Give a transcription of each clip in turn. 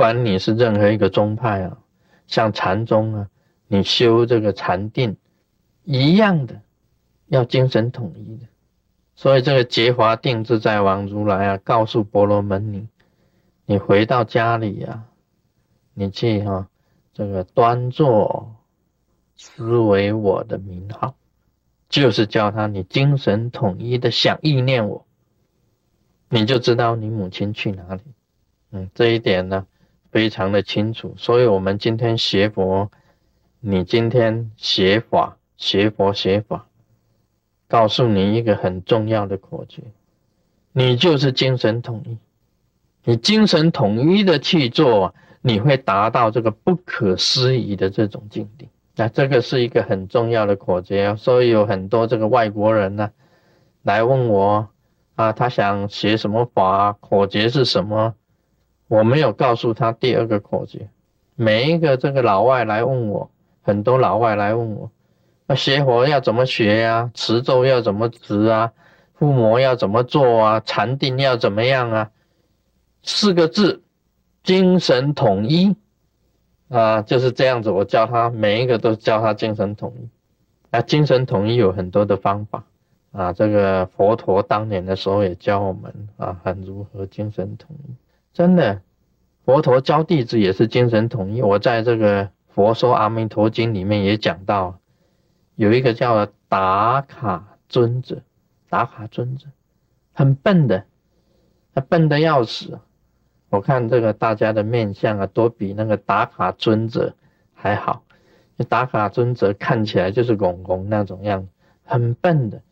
不管你是任何一个宗派啊，像禅宗啊，你修这个禅定一样的，要精神统一的。所以这个结华定自在王如来啊，告诉婆罗门女，你回到家里呀，你去哈，这个端坐，思维我的名号，就是叫他你精神统一的想意念我，你就知道你母亲去哪里。嗯，这一点呢，非常的清楚。所以，我们今天学佛，你今天学法，学佛学法。告诉你一个很重要的口诀，你就是精神统一。你精神统一的去做，你会达到这个不可思议的这种境地。那这个是一个很重要的口诀，所以有很多这个外国人呢，来问我啊，他想学什么法，口诀是什么？我没有告诉他第二个口诀。每一个这个老外来问我，很多老外来问我。那学佛要怎么学呀？持咒要怎么持啊？附魔要怎么做啊？禅定要怎么样啊？四个字，精神统一啊，就是这样子。我教他每一个都教他精神统一。啊，精神统一有很多的方法啊。这个佛陀当年的时候也教我们啊，很如何精神统一。真的，佛陀教弟子也是精神统一。我在这个《佛说阿弥陀经》里面也讲到。有一个叫达卡尊者，达卡尊者很笨的，他笨的要死。我看这个大家的面相啊，都比那个达卡尊者还好。达卡尊者看起来就是拱拱那种样，很笨的。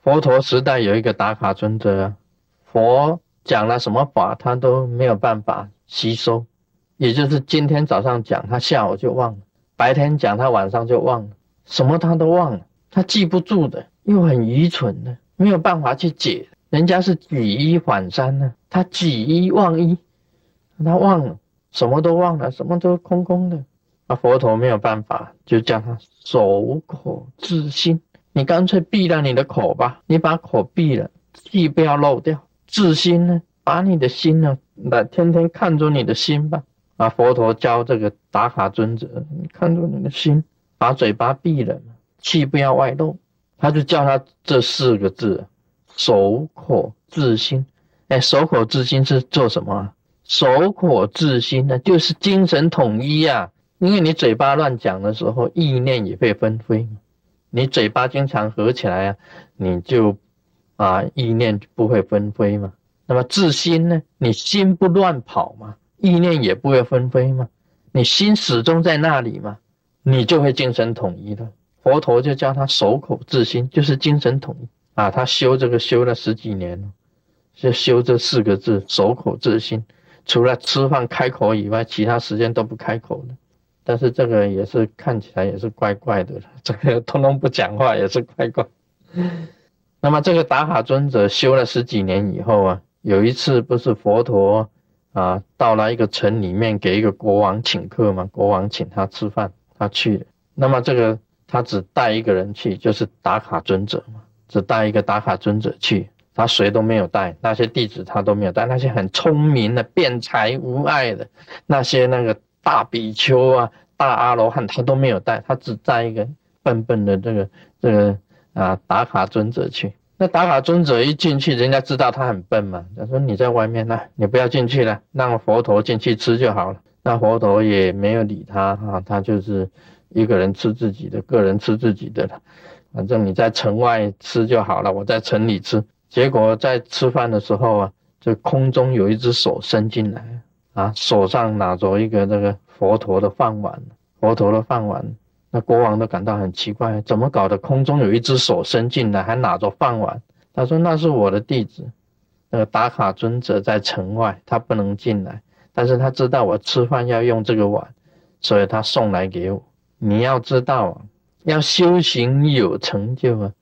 佛陀时代有一个达卡尊者，佛讲了什么法，他都没有办法吸收。也就是今天早上讲，他下午就忘了；白天讲，他晚上就忘了。什么他都忘了，他记不住的，又很愚蠢的，没有办法去解。人家是举一反三呢，他举一忘一，他忘了，什么都忘了，什么都空空的。那佛陀没有办法，就叫他守口自心。你干脆闭了你的口吧，你把口闭了，气不要漏掉。自心呢，把你的心呢，来天天看着你的心吧。啊，佛陀教这个打卡尊者，看着你的心。把嘴巴闭了，气不要外露，他就叫他这四个字：守口自心。哎，守口自心是做什么啊？守口自心呢，就是精神统一呀。因为你嘴巴乱讲的时候，意念也会纷飞。你嘴巴经常合起来啊，你就啊意念不会纷飞嘛。那么自心呢？你心不乱跑嘛，意念也不会纷飞嘛。你心始终在那里嘛。你就会精神统一了。佛陀就教他守口自心，就是精神统一啊。他修这个修了十几年了，就修这四个字守口自心。除了吃饭开口以外，其他时间都不开口的。但是这个也是看起来也是怪怪的，这个通通不讲话也是怪怪。那么这个达卡尊者修了十几年以后啊，有一次不是佛陀啊到了一个城里面给一个国王请客嘛，国王请他吃饭。他去了，那么这个他只带一个人去，就是打卡尊者嘛，只带一个打卡尊者去，他谁都没有带，那些弟子他都没有带，那些很聪明的、辩才无碍的那些那个大比丘啊、大阿罗汉，他都没有带，他只带一个笨笨的这个这个啊打卡尊者去。那打卡尊者一进去，人家知道他很笨嘛，他说你在外面呢，你不要进去了，让佛陀进去吃就好了。那佛陀也没有理他哈，他就是一个人吃自己的，个人吃自己的了。反正你在城外吃就好了，我在城里吃。结果在吃饭的时候啊，这空中有一只手伸进来啊，手上拿着一个这个佛陀的饭碗，佛陀的饭碗。那国王都感到很奇怪，怎么搞的？空中有一只手伸进来，还拿着饭碗。他说那是我的弟子，那个达卡尊者在城外，他不能进来。但是他知道我吃饭要用这个碗，所以他送来给我。你要知道啊，要修行有成就啊，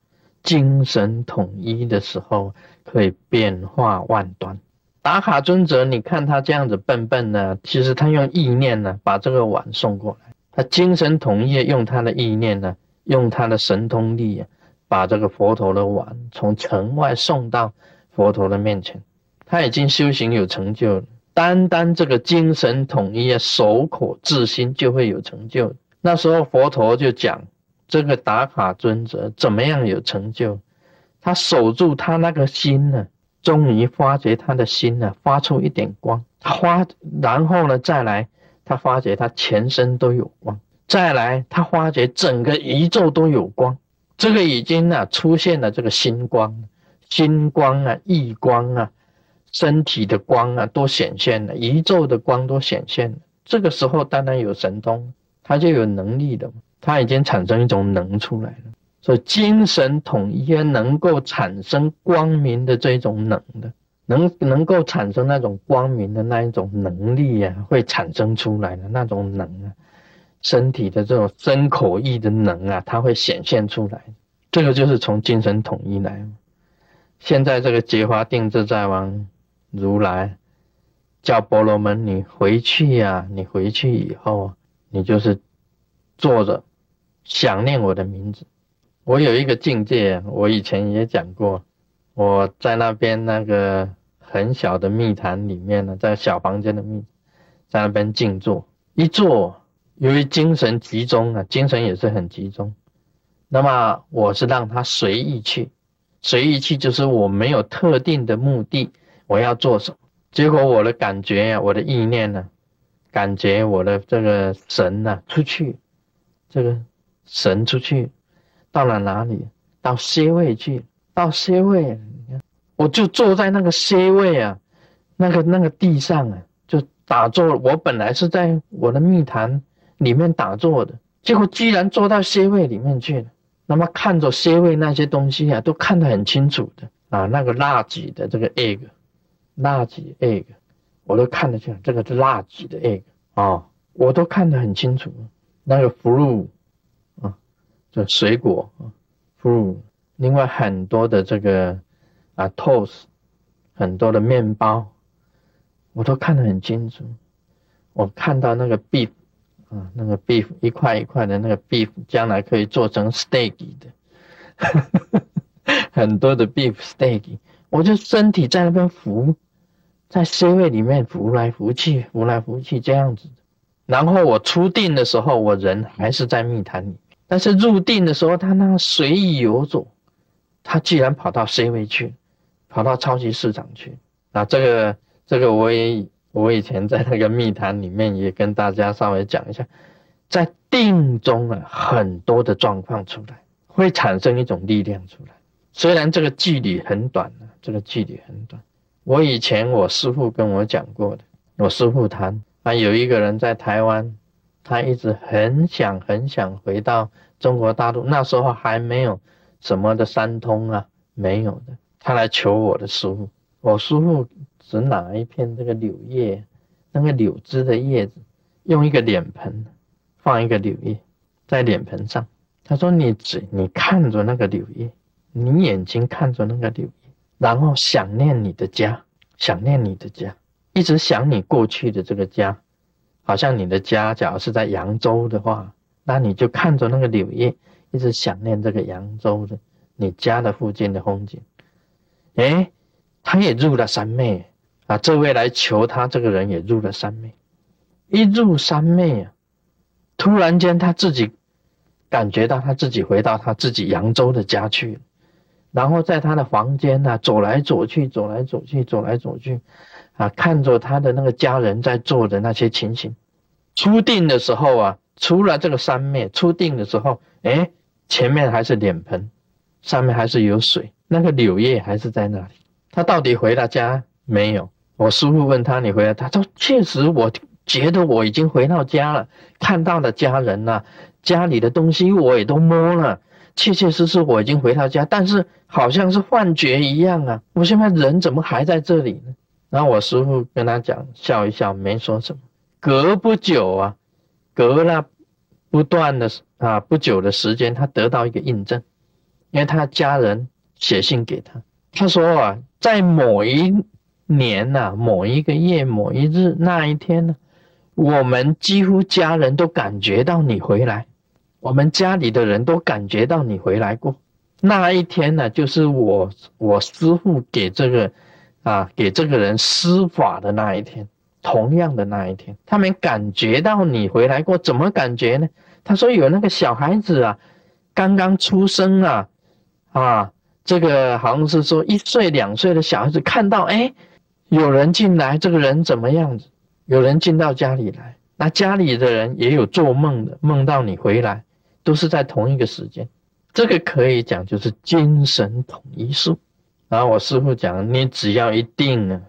精神统一的时候可以变化万端。打卡尊者，你看他这样子笨笨的，其实他用意念呢把这个碗送过来，他精神统一，用他的意念呢，用他的神通力啊，把这个佛陀的碗从城外送到佛陀的面前。他已经修行有成就了。单单这个精神统一啊，守口自心就会有成就。那时候佛陀就讲，这个打卡尊者怎么样有成就？他守住他那个心呢，终于发觉他的心呢发出一点光，他发，然后呢再来，他发觉他全身都有光，再来他发觉整个宇宙都有光，这个已经呢出现了这个心光，心光啊，异光啊。身体的光啊，都显现了；宇宙的光都显现了。这个时候，当然有神通，他就有能力的。他已经产生一种能出来了。所以，精神统一能够产生光明的这种能的，能能够产生那种光明的那一种能力呀，会产生出来的那种能啊，身体的这种身口意的能啊，它会显现出来。这个就是从精神统一来。现在这个结花定制在王。如来叫婆罗门，你回去呀！你回去以后，你就是坐着想念我的名字。我有一个境界，我以前也讲过，我在那边那个很小的密坛里面呢，在小房间的密，在那边静坐，一坐，由于精神集中啊，精神也是很集中。那么我是让他随意去，随意去就是我没有特定的目的。我要做什么？结果我的感觉呀，我的意念呢，感觉我的这个神呢出去，这个神出去，到了哪里？到 C 位去，到 C 位，我就坐在那个 C 位啊，那个那个地上啊，就打坐。我本来是在我的密坛里面打坐的，结果居然坐到 C 位里面去了。那么看着 C 位那些东西啊，都看得很清楚的啊，那个垃圾的这个 egg。垃圾 egg，我都看得清，这个是垃圾的 egg 啊，我都看得很清楚。那个 fruit 啊，这水果啊，fruit。另外很多的这个啊 toast，很多的面包，我都看得很清楚。我看到那个 beef 啊，那个 beef 一块一块的那个 beef，将来可以做成 steak 的，很多的 beef steak。我就身体在那边浮，在 C 位里面浮来浮去，浮来浮去这样子。然后我出定的时候，我人还是在密坛里，但是入定的时候，他那随意游走，他居然跑到 C 位去，跑到超级市场去。那这个这个我也我以前在那个密谈里面也跟大家稍微讲一下，在定中啊，很多的状况出来，会产生一种力量出来，虽然这个距离很短。这个距离很短。我以前我师父跟我讲过的，我师父谈啊，有一个人在台湾，他一直很想很想回到中国大陆，那时候还没有什么的三通啊，没有的。他来求我的师傅，我师傅只拿一片这个柳叶，那个柳枝的叶子，用一个脸盆放一个柳叶在脸盆上。他说：“你只你看着那个柳叶，你眼睛看着那个柳叶。”然后想念你的家，想念你的家，一直想你过去的这个家，好像你的家，假如是在扬州的话，那你就看着那个柳叶，一直想念这个扬州的你家的附近的风景。哎，他也入了三昧啊！这位来求他这个人也入了三昧，一入三昧啊，突然间他自己感觉到他自己回到他自己扬州的家去了。然后在他的房间呢，走来走去，走来走去，走来走去，啊，看着他的那个家人在做的那些情形。出定的时候啊，除了这个三昧，初定的时候，哎，前面还是脸盆，上面还是有水，那个柳叶还是在那里。他到底回了家没有？我师傅问他：“你回来？”他说：“确实，我觉得我已经回到家了，看到了家人了，家里的东西我也都摸了。”确确实实我已经回到家，但是好像是幻觉一样啊！我现在人怎么还在这里呢？然后我师傅跟他讲，笑一笑，没说什么。隔不久啊，隔了不断的啊不久的时间，他得到一个印证，因为他家人写信给他，他说啊，在某一年呐，某一个月，某一日那一天呢，我们几乎家人都感觉到你回来。我们家里的人都感觉到你回来过，那一天呢，就是我我师父给这个，啊，给这个人施法的那一天。同样的那一天，他们感觉到你回来过，怎么感觉呢？他说有那个小孩子啊，刚刚出生啊，啊，这个好像是说一岁两岁的小孩子看到，哎，有人进来，这个人怎么样子？有人进到家里来，那家里的人也有做梦的，梦到你回来，都是在同一个时间。这个可以讲就是精神统一术。然后我师傅讲，你只要一定啊，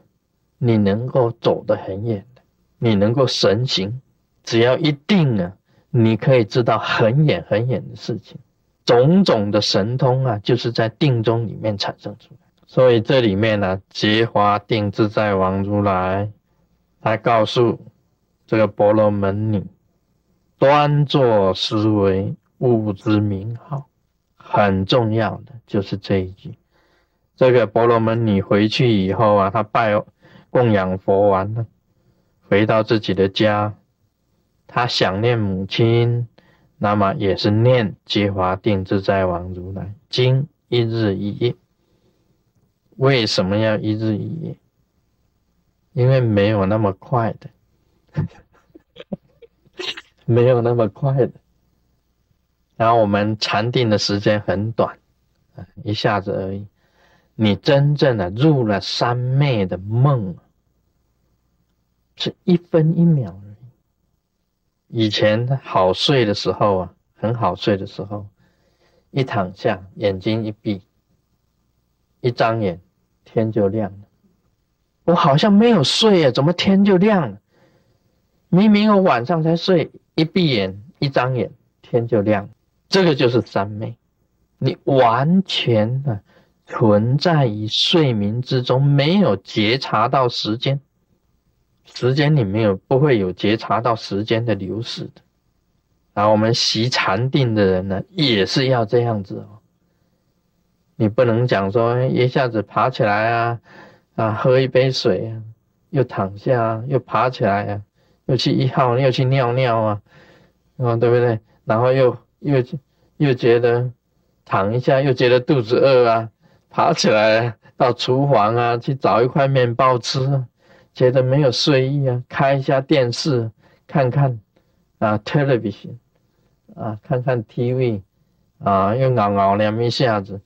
你能够走得很远的，你能够神行，只要一定啊，你可以知道很远很远的事情，种种的神通啊，就是在定中里面产生出来。所以这里面呢，结华定自在王如来，他告诉这个婆罗门女，端坐思维，悟之名号，很重要的就是这一句。这个婆罗门女回去以后啊，她拜供养佛完了，回到自己的家，她想念母亲，那么也是念结华定自在王如来经一日一夜。为什么要一日一夜？因为没有那么快的，没有那么快的。然后我们禅定的时间很短，一下子而已。你真正的入了三昧的梦，是一分一秒。以前好睡的时候啊，很好睡的时候，一躺下，眼睛一闭，一张眼，天就亮了。我好像没有睡啊，怎么天就亮了？明明我晚上才睡，一闭眼，一张眼，天就亮。这个就是三昧，你完全啊。存在于睡眠之中，没有觉察到时间，时间里面有不会有觉察到时间的流逝的。啊，我们习禅定的人呢，也是要这样子哦。你不能讲说一下子爬起来啊，啊，喝一杯水啊，又躺下，又爬起来啊，又去一号，又去尿尿啊，啊，对不对？然后又又又觉得躺一下，又觉得肚子饿啊。爬起来到厨房啊，去找一块面包吃，觉得没有睡意啊，开一下电视看看啊，television 啊，看看 TV 啊，又熬熬两一下子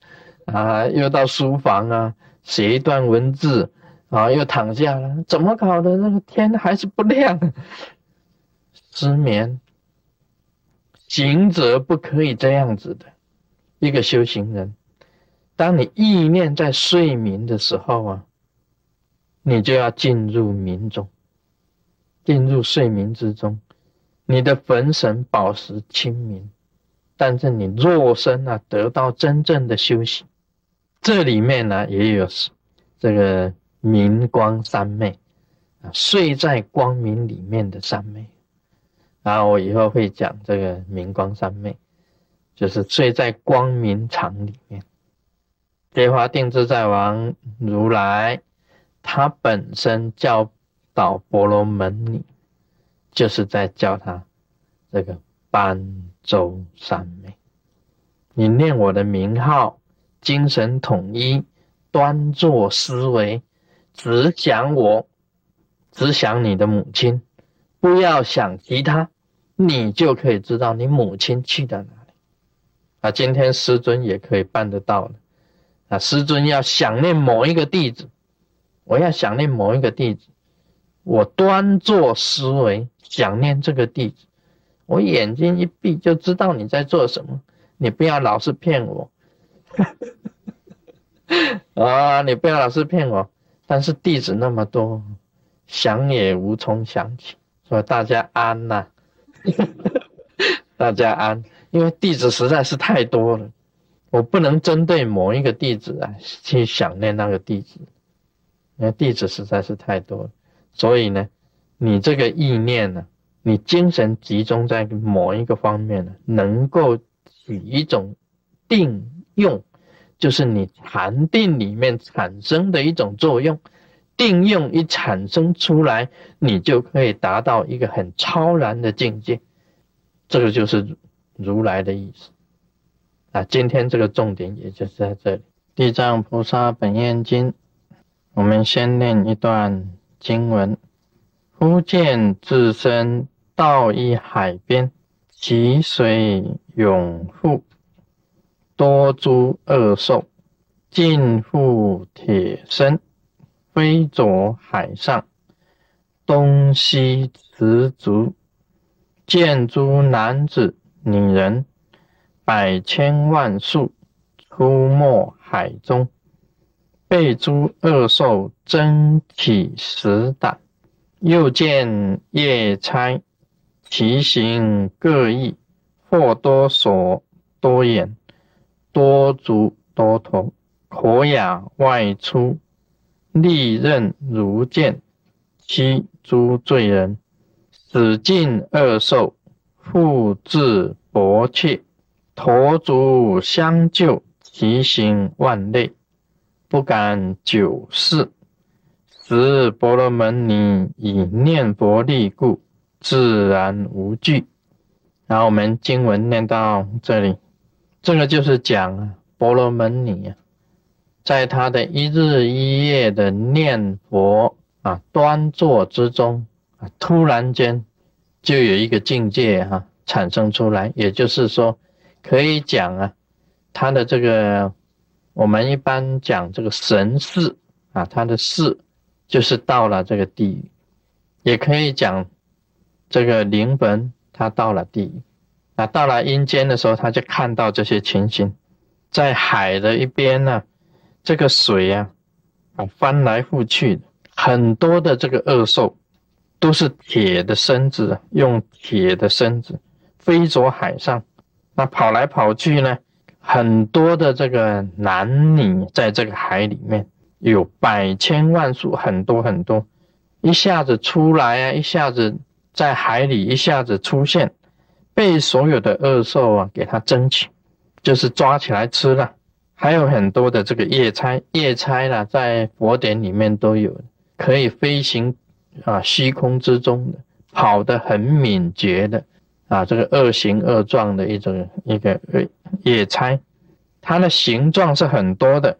啊，又到书房啊，写一段文字啊，又躺下了，怎么搞的？那个天还是不亮，失眠。行者不可以这样子的，一个修行人。当你意念在睡眠的时候啊，你就要进入冥中，进入睡眠之中，你的魂神保持清明，但是你肉身啊得到真正的休息。这里面呢也有这个明光三昧啊，睡在光明里面的三昧。然后我以后会讲这个明光三昧，就是睡在光明场里面。结华定自在王如来，他本身教导婆罗门女，就是在教他这个般舟三昧。你念我的名号，精神统一，端坐思维，只想我，只想你的母亲，不要想其他，你就可以知道你母亲去到哪里。啊，今天师尊也可以办得到的。啊，师尊要想念某一个弟子，我要想念某一个弟子，我端坐思维想念这个弟子，我眼睛一闭就知道你在做什么。你不要老是骗我，啊，你不要老是骗我。但是弟子那么多，想也无从想起。说大家安呐，大家安，因为弟子实在是太多了。我不能针对某一个弟子啊去想念那个弟子，因为弟子实在是太多了。所以呢，你这个意念呢，你精神集中在某一个方面呢，能够起一种定用，就是你禅定里面产生的一种作用。定用一产生出来，你就可以达到一个很超然的境界。这个就是如来的意思。啊，今天这个重点也就是在这里，《地藏菩萨本愿经》，我们先念一段经文：忽见自身到一海边，其水涌复，多诸恶兽，尽覆铁身，飞着海上，东西驰逐，见诸男子、女人，百千万数，出没海中。被诸恶兽争起食胆，又见夜叉，其形各异，或多手多眼，多足多头，口哑外出，利刃如剑，欺诸罪人，使尽恶兽，复至薄切，驼足相救，其形万类。不敢久视，使婆罗门女以念佛力故，自然无惧。然后我们经文念到这里，这个就是讲，婆罗门女啊，在她的一日一夜的念佛啊端坐之中啊，突然间就有一个境界哈产生出来，也就是说，可以讲啊，他的这个。我们一般讲这个神事啊，他的事就是到了这个地狱，也可以讲这个灵魂他到了地狱，啊，到了阴间的时候，他就看到这些情形，在海的一边呢，这个水啊，啊翻来覆去，很多的这个恶兽都是铁的身子，用铁的身子飞着海上，那跑来跑去呢。很多的这个男女在这个海里面有百千万数，很多很多，一下子出来啊，一下子在海里一下子出现，被所有的恶兽啊给他争取，就是抓起来吃了。还有很多的这个夜叉，夜叉呢在佛典里面都有，可以飞行啊虚空之中的，跑得很敏捷的。啊，这个恶形恶状的一种一个夜叉，它的形状是很多的，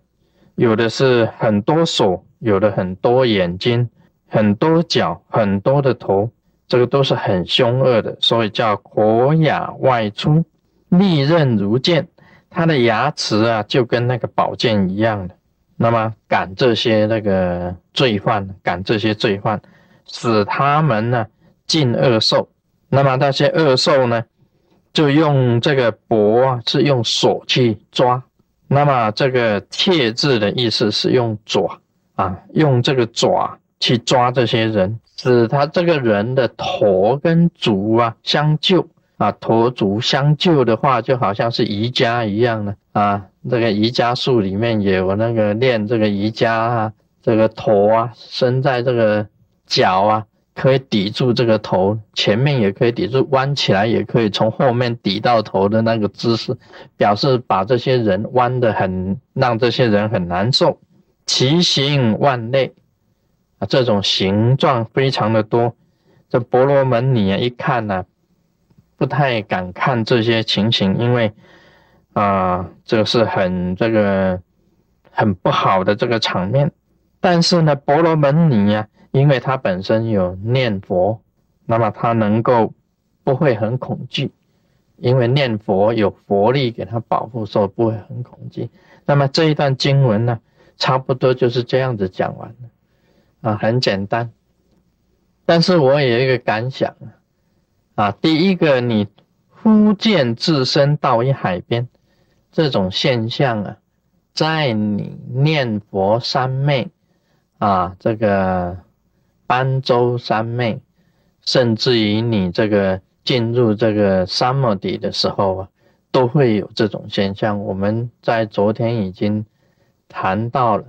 有的是很多手，有的很多眼睛，很多脚，很多的头，这个都是很凶恶的，所以叫口牙外出，利刃如剑，它的牙齿啊就跟那个宝剑一样的，那么赶这些那个罪犯，赶这些罪犯，使他们呢尽恶受。那么那些恶兽呢，就用这个脖啊，是用手去抓。那么这个切字的意思是用爪啊，用这个爪去抓这些人，使他这个人的头跟足啊相救啊，头足相救的话，就好像是瑜伽一样的啊。这个瑜伽术里面有那个练这个瑜伽啊，这个头啊伸在这个脚啊。可以抵住这个头，前面也可以抵住，弯起来也可以从后面抵到头的那个姿势，表示把这些人弯得很，让这些人很难受。奇形万类啊，这种形状非常的多。这婆罗门女啊，一看呢，不太敢看这些情形，因为啊，这是很这个很不好的这个场面。但是呢，婆罗门女呀。因为他本身有念佛，那么他能够不会很恐惧，因为念佛有佛力给他保护，所以不会很恐惧。那么这一段经文呢，差不多就是这样子讲完了，啊，很简单。但是我有一个感想啊，啊，第一个，你忽见自身到一海边，这种现象啊，在你念佛三昧啊，这个。般舟三昧，甚至于你这个进入这个三摩底的时候啊，都会有这种现象。我们在昨天已经谈到了，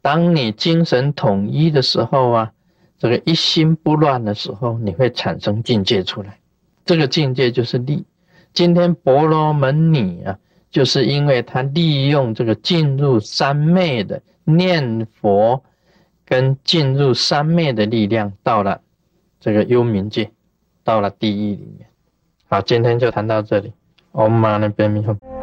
当你精神统一的时候啊，这个一心不乱的时候，你会产生境界出来。这个境界就是力。今天婆罗门女啊，就是因为他利用这个进入三昧的念佛。跟进入三昧的力量，到了这个幽冥界，到了地狱里面。好，今天就谈到这里。Om Mani Padme Hum。